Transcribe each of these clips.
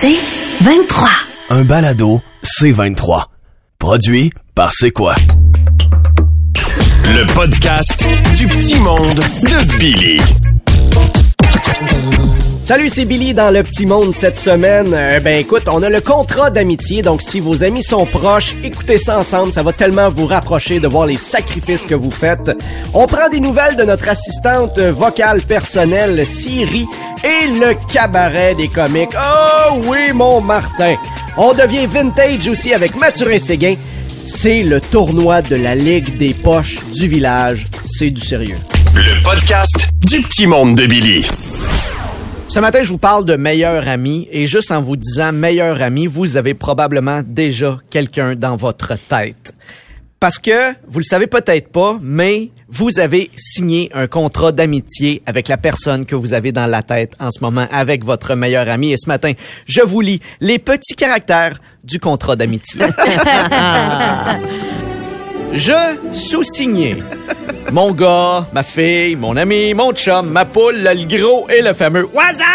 C'est 23. Un balado C23. Produit par C'est quoi? Le podcast du petit monde de Billy. Salut, c'est Billy dans le petit monde cette semaine. Euh, ben écoute, on a le contrat d'amitié, donc si vos amis sont proches, écoutez ça ensemble, ça va tellement vous rapprocher de voir les sacrifices que vous faites. On prend des nouvelles de notre assistante vocale personnelle Siri et le cabaret des comiques. Oh oui, mon Martin. On devient vintage aussi avec Mathurin Séguin. C'est le tournoi de la Ligue des poches du village. C'est du sérieux. Le podcast du petit monde de Billy. Ce matin, je vous parle de meilleur ami et juste en vous disant meilleur ami, vous avez probablement déjà quelqu'un dans votre tête. Parce que, vous le savez peut-être pas, mais vous avez signé un contrat d'amitié avec la personne que vous avez dans la tête en ce moment, avec votre meilleur ami. Et ce matin, je vous lis les petits caractères du contrat d'amitié. Je sous-signais. Mon gars, ma fille, mon ami, mon chum, ma poule, le gros et le fameux WhatsApp!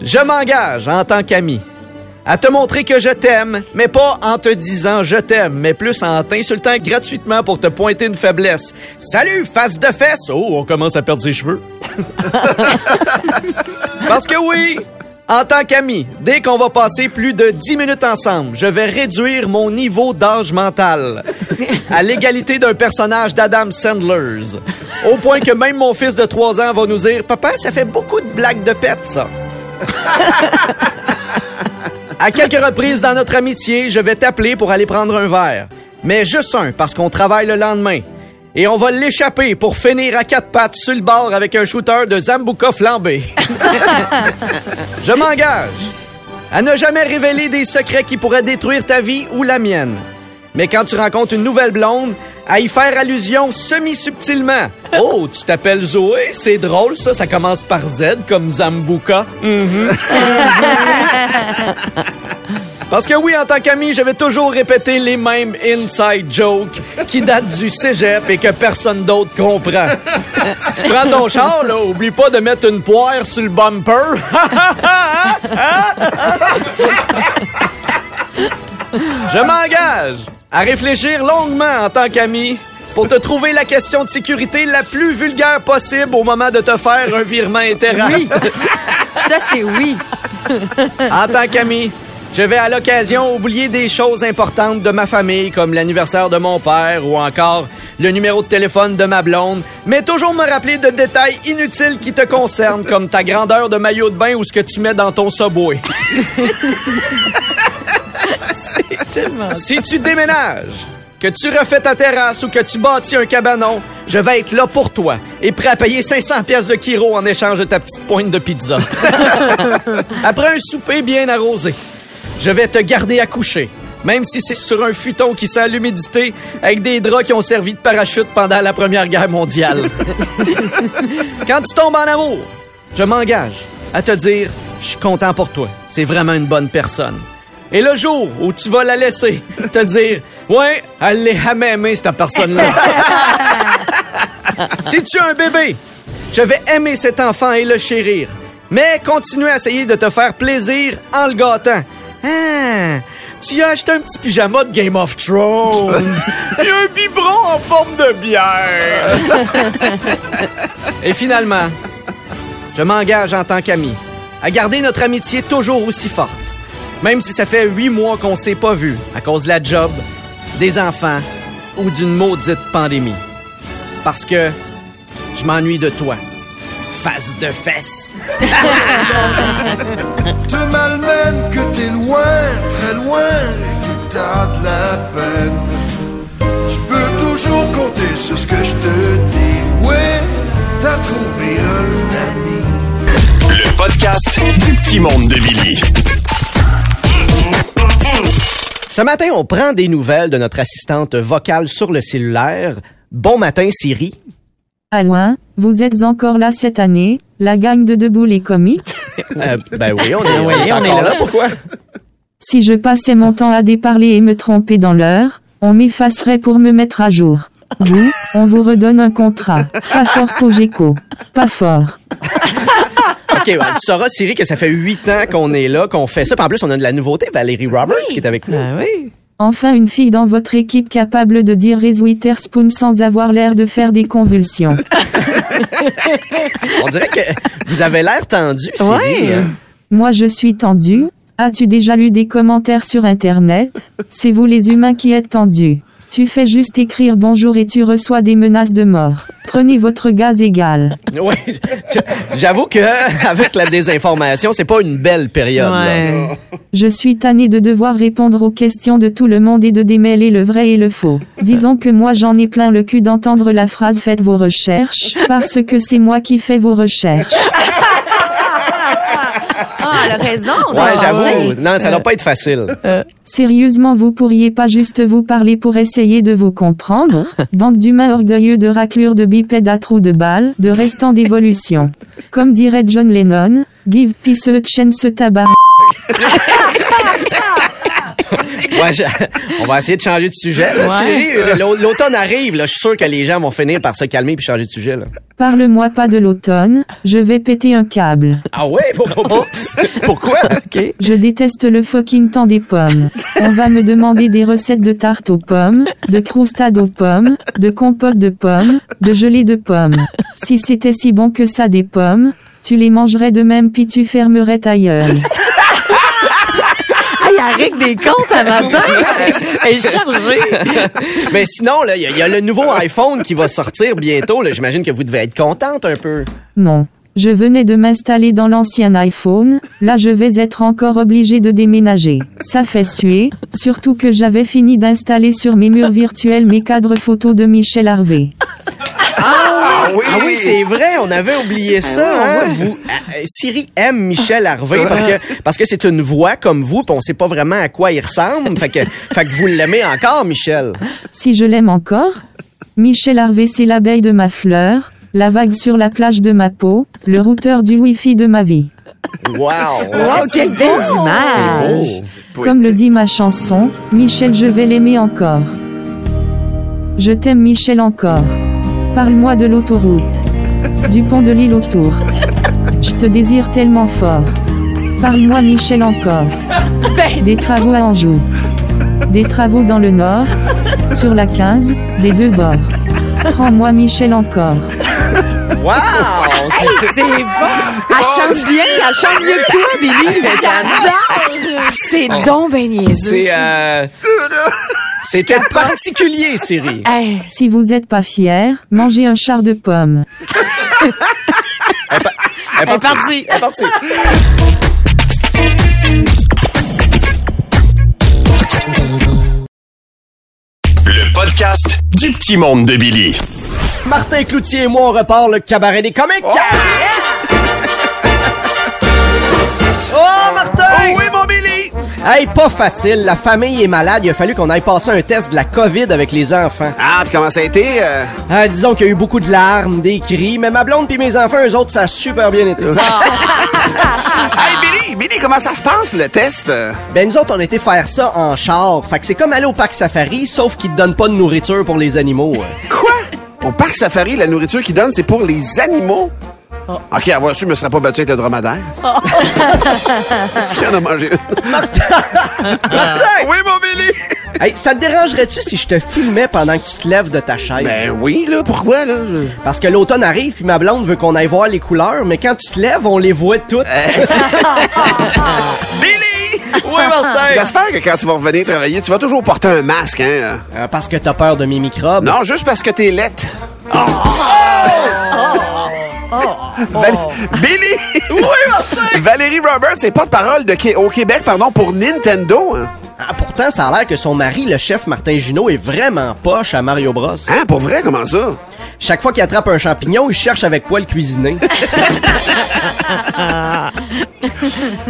Je m'engage en tant qu'ami à te montrer que je t'aime, mais pas en te disant je t'aime, mais plus en t'insultant gratuitement pour te pointer une faiblesse. Salut, face de fesse! Oh, on commence à perdre ses cheveux. Parce que oui, en tant qu'ami, dès qu'on va passer plus de 10 minutes ensemble, je vais réduire mon niveau d'âge mental à l'égalité d'un personnage d'Adam Sandler's. Au point que même mon fils de 3 ans va nous dire Papa, ça fait beaucoup de blagues de pète, ça. À quelques reprises dans notre amitié, je vais t'appeler pour aller prendre un verre. Mais juste un, parce qu'on travaille le lendemain. Et on va l'échapper pour finir à quatre pattes sur le bord avec un shooter de Zambuca flambé. je m'engage à ne jamais révéler des secrets qui pourraient détruire ta vie ou la mienne. Mais quand tu rencontres une nouvelle blonde, à y faire allusion semi-subtilement. Oh, tu t'appelles Zoé? C'est drôle, ça. Ça commence par Z, comme Zambuca. Mhm. Parce que oui, en tant qu'ami, je vais toujours répéter les mêmes inside jokes qui datent du cégep et que personne d'autre comprend. Si tu prends ton char, là, oublie pas de mettre une poire sur le bumper. Je m'engage à réfléchir longuement en tant qu'ami pour te trouver la question de sécurité la plus vulgaire possible au moment de te faire un virement intérêt. Oui. Ça, c'est oui. En tant qu'ami, je vais à l'occasion oublier des choses importantes de ma famille, comme l'anniversaire de mon père ou encore le numéro de téléphone de ma blonde, mais toujours me rappeler de détails inutiles qui te concernent, comme ta grandeur de maillot de bain ou ce que tu mets dans ton subway. Tellement... Si tu déménages, que tu refais ta terrasse ou que tu bâtis un cabanon, je vais être là pour toi et prêt à payer 500 pièces de kiro en échange de ta petite pointe de pizza. Après un souper bien arrosé, je vais te garder à coucher. Même si c'est sur un futon qui sent l'humidité avec des draps qui ont servi de parachute pendant la Première Guerre mondiale. Quand tu tombes en amour, je m'engage à te dire je suis content pour toi. C'est vraiment une bonne personne. Et le jour où tu vas la laisser, te dire Ouais, elle l'est jamais aimée, cette personne-là. si tu as un bébé, je vais aimer cet enfant et le chérir. Mais continuer à essayer de te faire plaisir en le gâtant. Ah, tu as acheté un petit pyjama de Game of Thrones. et un biberon en forme de bière. et finalement, je m'engage en tant qu'ami à garder notre amitié toujours aussi forte. Même si ça fait huit mois qu'on s'est pas vu à cause de la job, des enfants ou d'une maudite pandémie. Parce que je m'ennuie de toi. Face de fesse. te malmène que t'es loin, très loin, et que t'as de la peine. Tu peux toujours compter sur ce que je te dis. Ouais, t'as trouvé un ami. Le podcast du petit monde de Billy. Ce matin, on prend des nouvelles de notre assistante vocale sur le cellulaire. Bon matin, Siri. À loin, vous êtes encore là cette année, la gang de Debout les comiques? Euh, ben oui, on est, on est encore là. Pourquoi? Si je passais mon temps à déparler et me tromper dans l'heure, on m'effacerait pour me mettre à jour. Vous, on vous redonne un contrat. Pas fort Cogeco. Pas fort. OK, ouais, tu sauras, Siri, que ça fait huit ans qu'on est là, qu'on fait ça. Puis en plus, on a de la nouveauté, Valérie Roberts, qui est avec nous. Ah oui. Enfin une fille dans votre équipe capable de dire Reese Witherspoon sans avoir l'air de faire des convulsions. On dirait que vous avez l'air tendu, Siri. Ouais. Moi je suis tendu. As-tu déjà lu des commentaires sur Internet? C'est vous les humains qui êtes tendus. Tu fais juste écrire bonjour et tu reçois des menaces de mort. Prenez votre gaz égal. Ouais, j'avoue que avec la désinformation, c'est pas une belle période. là. Ouais. Je suis tanné de devoir répondre aux questions de tout le monde et de démêler le vrai et le faux. Disons que moi j'en ai plein le cul d'entendre la phrase faites vos recherches, parce que c'est moi qui fais vos recherches. Elle a raison. Ouais, j'avoue. Non, ça doit pas être facile. Sérieusement vous pourriez pas juste vous parler pour essayer de vous comprendre? Bande d'humains orgueilleux de raclures de bipèdes à trous de balles, de restants d'évolution. Comme dirait John Lennon, give peace a chance tabar. Ouais, je- on va essayer de changer de sujet. Ouais. L'automne arrive, là. Je suis sûr que les gens vont finir par se calmer puis changer de sujet, là. Parle-moi pas de l'automne, je vais péter un câble. Ah ouais? Pour- pour- pour- Pourquoi? Je déteste le fucking temps des pommes. On va me demander des recettes de tarte aux pommes, de croustade aux pommes, de compote de pommes, de gelée de pommes. Si c'était si bon que ça des pommes, tu les mangerais de même puis tu fermerais ta gueule. Ah, il y a règle des comptes à matin. Elle est chargée. Mais sinon, là, il y, a- il y a le nouveau iPhone qui va sortir bientôt, là. J'imagine que vous devez être contente un peu. Non. Je venais de m'installer dans l'ancien iPhone, là je vais être encore obligé de déménager. Ça fait suer, surtout que j'avais fini d'installer sur mes murs virtuels mes cadres photos de Michel Harvey. Ah oui, c'est vrai, on avait oublié ça. hein. Vous, euh, Siri aime Michel Harvey parce que parce que c'est une voix comme vous, puis on sait pas vraiment à quoi il ressemble. Fait que fait que vous l'aimez encore, Michel. Si je l'aime encore Michel Harvey c'est l'abeille de ma fleur, la vague sur la plage de ma peau, le routeur du wifi de ma vie. Wow. Oh, quelle belle image. Comme le dit ma chanson, Michel je vais l'aimer encore. Je t'aime Michel encore. Parle-moi de l'autoroute. Du pont de l'île autour. Je te désire tellement fort. Parle-moi Michel encore. Des travaux à Anjou. Des travaux dans le nord. Sur la 15, des deux bords. Prends-moi Michel encore. Wow. C'est bon. Elle chante bien. Elle chante mieux que toi, Billy. J'adore. C'est donc ben niaiseux. C'est ça. euh, c'était particulier, Siri. Hey. Si vous êtes pas fier, mangez un char de pommes. Elle est partie. Elle est partie. Le podcast du petit monde de Billy. Martin Cloutier et moi, on repart le cabaret des comiques. Oh, Hey, pas facile. La famille est malade. Il a fallu qu'on aille passer un test de la COVID avec les enfants. Ah, puis comment ça a été? euh? Ah, disons qu'il y a eu beaucoup de larmes, des cris, mais ma blonde puis mes enfants, eux autres, ça a super bien été. Hey, Billy, Billy, comment ça se passe, le test? euh? Ben, nous autres, on a été faire ça en char. Fait que c'est comme aller au parc safari, sauf qu'ils te donnent pas de nourriture pour les animaux. Quoi? Au parc safari, la nourriture qu'ils donnent, c'est pour les animaux? OK, avoir su, je me serais pas battu avec le dromadaire. Est-ce qu'il en a mangé une? Martin! Oui, mon Billy! Hey, ça te dérangerait-tu si je te filmais pendant que tu te lèves de ta chaise? Ben oui, là, pourquoi, là? Parce que l'automne arrive, puis ma blonde veut qu'on aille voir les couleurs, mais quand tu te lèves, on les voit toutes. Billy! oui, Martin! J'espère que quand tu vas revenir travailler, tu vas toujours porter un masque, hein? Euh, parce que t'as peur de mes microbes. Non, juste parce que t'es lette. Val- Billy! Oui, Martin! Valérie Roberts, c'est porte-parole au Québec, pardon, pour Nintendo. Hein, Ah, pourtant, ça a l'air que son mari, le chef Martin Junot, est vraiment poche à Mario Bros. Hein, pour vrai, comment ça? Chaque fois qu'il attrape un champignon, il cherche avec quoi le cuisiner.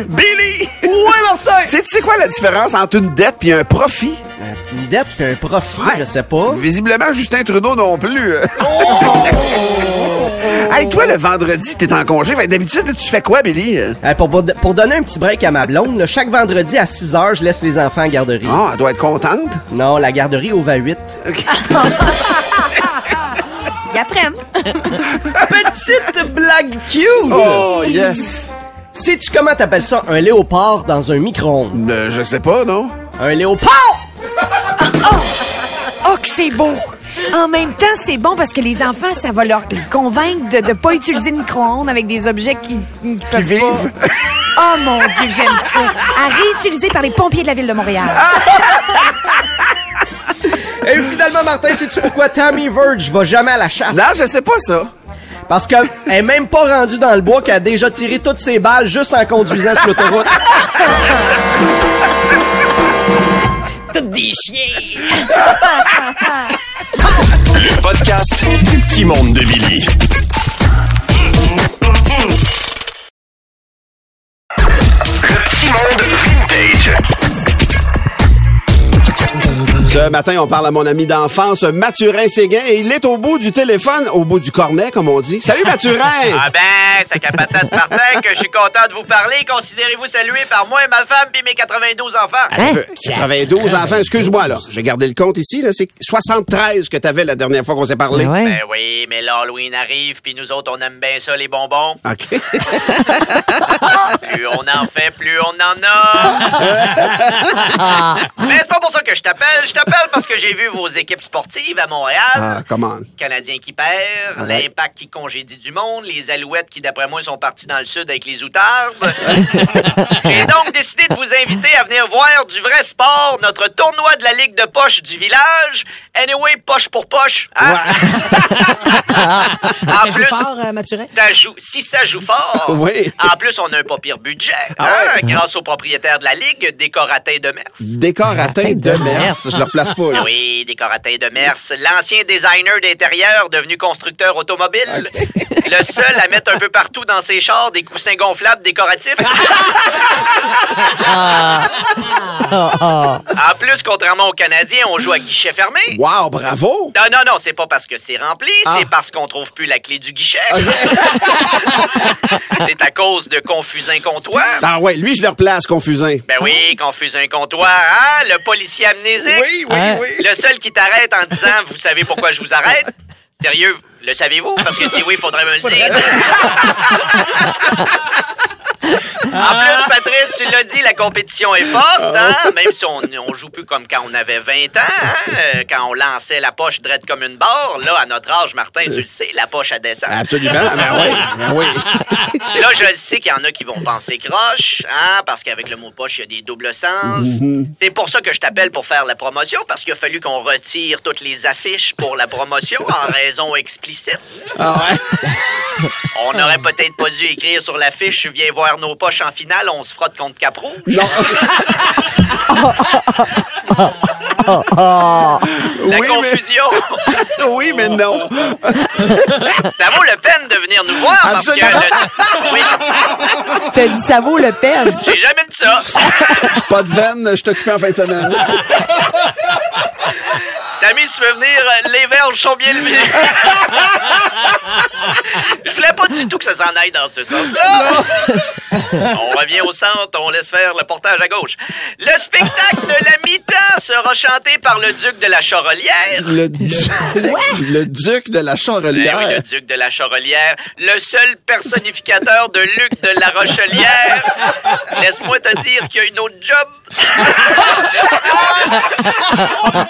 Billy! oui, Martin! Sais-tu c'est quoi la différence entre une dette et un profit? Une dette puis un profit, je sais pas. Visiblement, Justin Trudeau non plus. hey, toi, le vendredi, t'es en congé. Que D'habitude, tu fais quoi, Billy? Euh, pour, pour donner un petit break à ma blonde, là, chaque vendredi à 6 heures, je laisse les enfants en garderie. Ah, elle doit être contente? Non, la garderie ouvre à 8. Ils apprennent. Petite blague cute! Oh, yes. Sais-tu comment t'appelles ça un léopard dans un micro-ondes? Euh, je sais pas, non? Un léopard! Oh, que c'est beau! En même temps, c'est bon parce que les enfants, ça va leur convaincre de ne pas utiliser le micro-ondes avec des objets qui, qui peuvent vivent. pas. Oh mon Dieu, j'aime ça. À réutiliser par les pompiers de la ville de Montréal. Et finalement, Martin, sais-tu pourquoi Tammy Verge va jamais à la chasse? Non, je sais pas ça. Parce qu'elle est même pas rendue dans le bois qu'elle a déjà tiré toutes ses balles juste en conduisant sur l'autoroute. Toutes des chiens. Le podcast du petit monde de Billy. Le petit monde vintage. Ce matin, on parle à mon ami d'enfance, Mathurin Séguin, et il est au bout du téléphone, au bout du cornet, comme on dit. Salut, Mathurin! Ah ben, c'est qu'à patate Martin que je suis content de vous parler. Considérez-vous salué par moi et ma femme puis mes 92 enfants. Un peu. 92 enfants, excuse-moi, là. J'ai gardé le compte ici, là. C'est 73 que t'avais la dernière fois qu'on s'est parlé. Ouais? Ben oui, mais l'Halloween arrive puis nous autres, on aime bien ça, les bonbons. OK. Plus on en fait, plus on en a. mais c'est pas pour ça que je t'appelle. Je t'appelle parce que j'ai vu vos équipes sportives à Montréal. ah, comment? Canadiens qui perd, Ouais. l'Impact qui congédie du monde, les Alouettes qui, d'après moi, sont partis dans le sud avec les outards. J'ai donc décidé de vous inviter à venir voir du vrai sport, notre tournoi de la Ligue de poche du village. Anyway, poche pour poche. Hein? en Ça joue plus, fort, euh, Mathurin? ça joue, si ça joue fort. Oui. En plus, on a un pas pire budget. Ah hein, ouais? Grâce au propriétaire de la Ligue, Décoratin de Mers. Décoratin de Mers. Je le replace pas, là. Oui, Décoratin de Mers, l'ancien designer d'intérieur devenu constructeur automobile. Le seul à mettre un peu partout dans ses chars des coussins gonflables décoratifs. En plus, contrairement aux Canadiens, on joue à guichet fermé. Wow, bravo! Non, non, non, c'est pas parce que c'est rempli, Ah. c'est parce qu'on trouve plus la clé du guichet. c'est à cause de Confusin Comptoir. Ah ouais, lui, je le replace, Confusin. Ben oui, Confusin Comptoir, hein, le policier amnésique? Oui, oui, oui. Le seul qui t'arrête en disant Vous savez pourquoi je vous arrête? Sérieux, le savez-vous? Parce que si oui, il faudrait me le dire. En plus, Patrice, tu l'as dit, la compétition est forte, hein? Même si on, on joue plus comme quand on avait 20 ans, hein? Euh, Quand on lançait la poche drette comme une barre. Là, à notre âge, Martin, tu le sais, la poche, elle descend. Absolument. Ben oui, ben oui. Là, je le sais qu'il y en a qui vont penser croche, hein, parce qu'avec le mot poche, il y a des doubles sens. C'est pour ça que je t'appelle pour faire la promotion, parce qu'il a fallu qu'on retire toutes les affiches pour la promotion en raison explicite. Ah ouais. On n'aurait peut-être pas dû écrire sur l'affiche Viens voir nos poches en finale, on se frotte contre Cap Rouge. Non. La Oui, mais- confusion. oui, mais non. Ça vaut le peine de venir nous voir parce que le- Oui, T'as dit ça vaut le peine. j'ai jamais dit ça. Pas de veine, je t'occupais en fin de semaine. Tammy, tu veux venir, euh, les verges sont bien levées. Je voulais pas du tout que ça s'en aille dans ce sens-là. On revient au centre, on laisse faire le portage à gauche. Le spectacle de la mi-temps sera chanté par le duc de la Charolière. Le, du- le duc de la Charolière. oui, le duc de la Charolière, le seul personnificateur de Luc de la Rochelière. Laisse-moi te dire qu'il y a une autre job.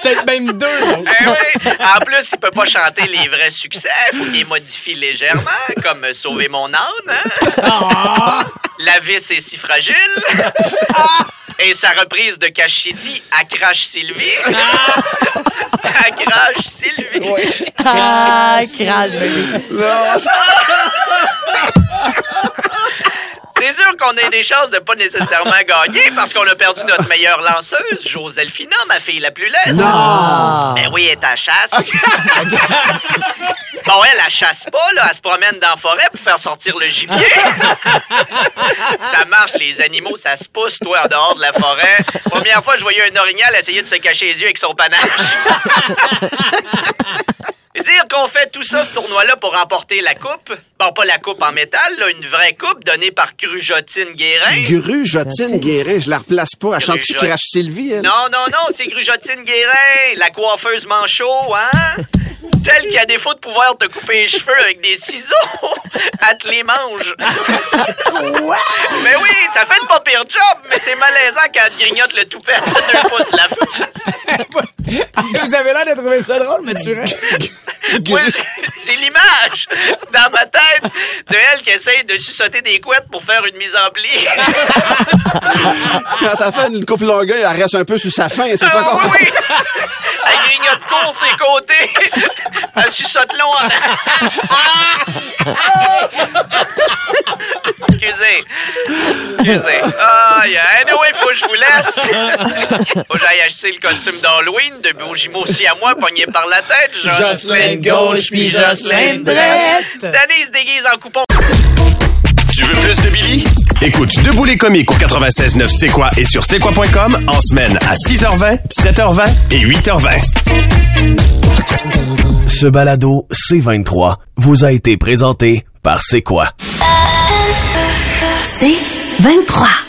Peut-être même deux. Oui. En plus, il peut pas chanter les vrais succès. Faut qu'il les modifie légèrement, comme Sauver mon âne. Hein? La vis est si fragile. Et sa reprise de Cachiti, à Crash Sylvie. à Crash Sylvie. Ah, crash. C'est sûr qu'on a des chances de pas nécessairement gagner parce qu'on a perdu notre meilleure lanceuse, Joselphina, ma fille la plus laide. Non. Ben oui, elle est à chasse. bon, elle, elle chasse pas, là. Elle se promène dans la forêt pour faire sortir le gibier. ça marche, les animaux, ça se pousse, toi, en dehors de la forêt. Première fois, je voyais un orignal essayer de se cacher les yeux avec son panache. Qu'on fait tout ça, ce tournoi-là, pour remporter la coupe? Bon, pas la coupe en métal, là, une vraie coupe donnée par Grujotine Guérin. Grujotine Guérin, je la replace pas. Elle chante-tu Grujot- Crash Sylvie, elle? Non, non, non, c'est Grujotine Guérin, la coiffeuse manchot, hein? Celle qui a défaut de pouvoir te couper les cheveux avec des ciseaux, elle te les mange. Mais oui, ça fait le pas pire job, mais c'est malaisant quand elle te grignote le toupet à deux pouces de la face. Vous avez l'air de trouver ça drôle, Mathurin. Moi, j'ai l'image dans ma tête de elle qui essaye de sucer des couettes pour faire une mise en pli. Quand t'as fait une coupe longueuil, elle reste un peu sous sa fin, c'est ça Ah, qu'on oui, oui. Elle grignote court ses côtés. Elle suçote long en Excusez. Excusez. Aïe, anyway, faut que je vous laisse. Faut que j'aille acheter le costume d'Halloween de jumeaux aussi à moi, pogné par la tête. Jocelyn gauche, puis Jocelyn droite. Cette année, il se déguise en coupon. Tu veux plus de Billy? Écoute Debout les comiques au 96.9 C'est quoi et sur c'est quoi.com en semaine à 6h20, 7h20 et 8h20. Ce balado C23 vous a été présenté par C'est quoi? C'est 23.